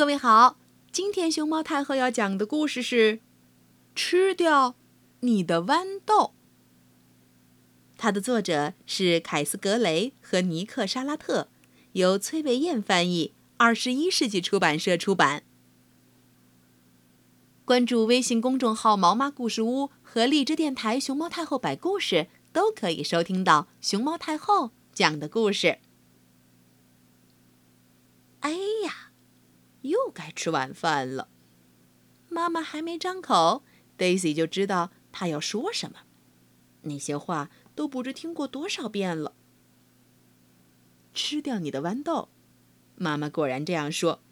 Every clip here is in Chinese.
各位好，今天熊猫太后要讲的故事是《吃掉你的豌豆》。它的作者是凯斯·格雷和尼克·沙拉特，由崔维燕翻译，二十一世纪出版社出版。关注微信公众号“毛妈故事屋”和荔枝电台“熊猫太后摆故事”，都可以收听到熊猫太后讲的故事。哎呀，又该吃晚饭了。妈妈还没张口，Daisy 就知道她要说什么。那些话都不知听过多少遍了。吃掉你的豌豆，妈妈果然这样说。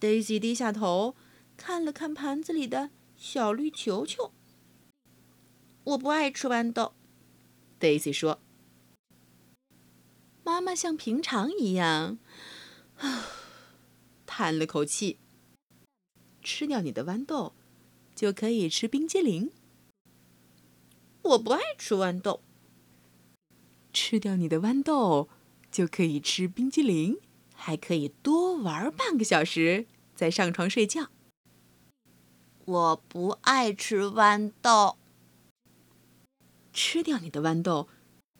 Daisy 低下头，看了看盘子里的小绿球球。我不爱吃豌豆，Daisy 说。妈妈像平常一样，啊，叹了口气。吃掉你的豌豆，就可以吃冰激凌。我不爱吃豌豆。吃掉你的豌豆，就可以吃冰激凌，还可以多玩半个小时，再上床睡觉。我不爱吃豌豆。吃掉你的豌豆，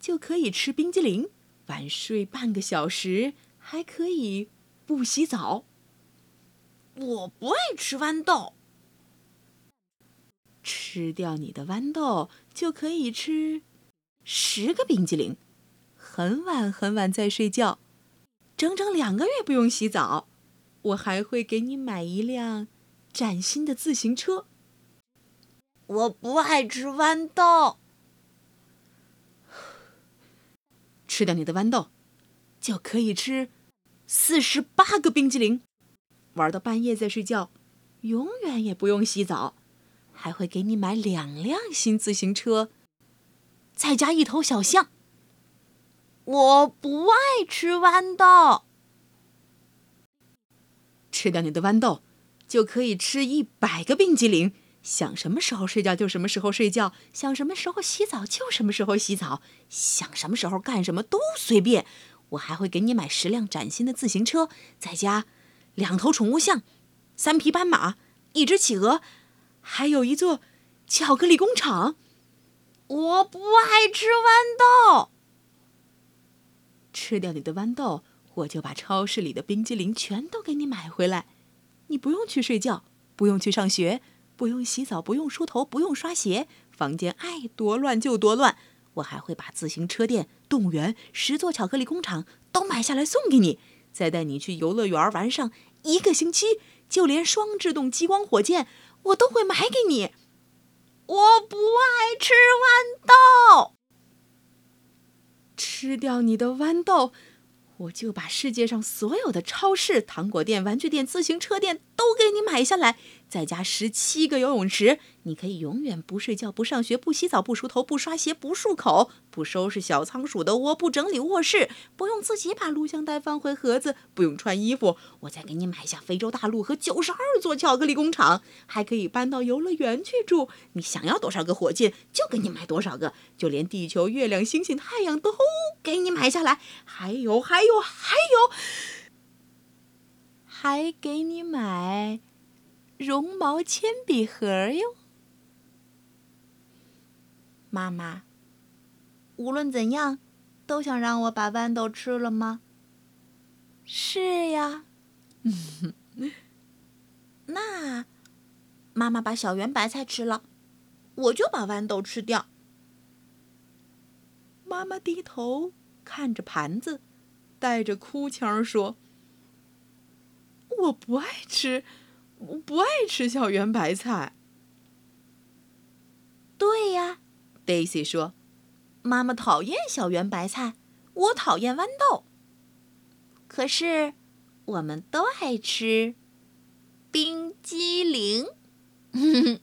就可以吃冰激凌，晚睡半个小时，还可以不洗澡。我不爱吃豌豆。吃掉你的豌豆，就可以吃十个冰激凌，很晚很晚再睡觉，整整两个月不用洗澡。我还会给你买一辆崭新的自行车。我不爱吃豌豆。吃掉你的豌豆，就可以吃四十八个冰激凌，玩到半夜再睡觉，永远也不用洗澡。还会给你买两辆新自行车，再加一头小象。我不爱吃豌豆。吃掉你的豌豆，就可以吃一百个冰激凌。想什么时候睡觉就什么时候睡觉，想什么时候洗澡就什么时候洗澡，想什么时候干什么都随便。我还会给你买十辆崭新的自行车，再加两头宠物象，三匹斑马，一只企鹅。还有一座巧克力工厂。我不爱吃豌豆。吃掉你的豌豆，我就把超市里的冰激凌全都给你买回来。你不用去睡觉，不用去上学，不用洗澡，不用梳头，不用刷鞋，房间爱多乱就多乱。我还会把自行车店、动物园、十座巧克力工厂都买下来送给你，再带你去游乐园玩上一个星期。就连双制动激光火箭。我都会买给你。我不爱吃豌豆。吃掉你的豌豆，我就把世界上所有的超市、糖果店、玩具店、自行车店都给你买下来，再加十七个游泳池。你可以永远不睡觉、不上学、不洗澡、不梳头、不刷鞋、不漱口、不收拾小仓鼠的窝、不整理卧室、不用自己把录像带放回盒子、不用穿衣服。我再给你买下非洲大陆和九十二座巧克力工厂，还可以搬到游乐园去住。你想要多少个火箭，就给你买多少个。就连地球、月亮、星星、太阳都给你买下来。还有，还有，还有，还给你买绒毛铅笔盒哟。妈妈，无论怎样，都想让我把豌豆吃了吗？是呀。那妈妈把小圆白菜吃了，我就把豌豆吃掉。妈妈低头看着盘子，带着哭腔说：“我不爱吃，我不爱吃小圆白菜。”对呀。Daisy 说：“妈妈讨厌小圆白菜，我讨厌豌豆。可是，我们都爱吃冰激凌。”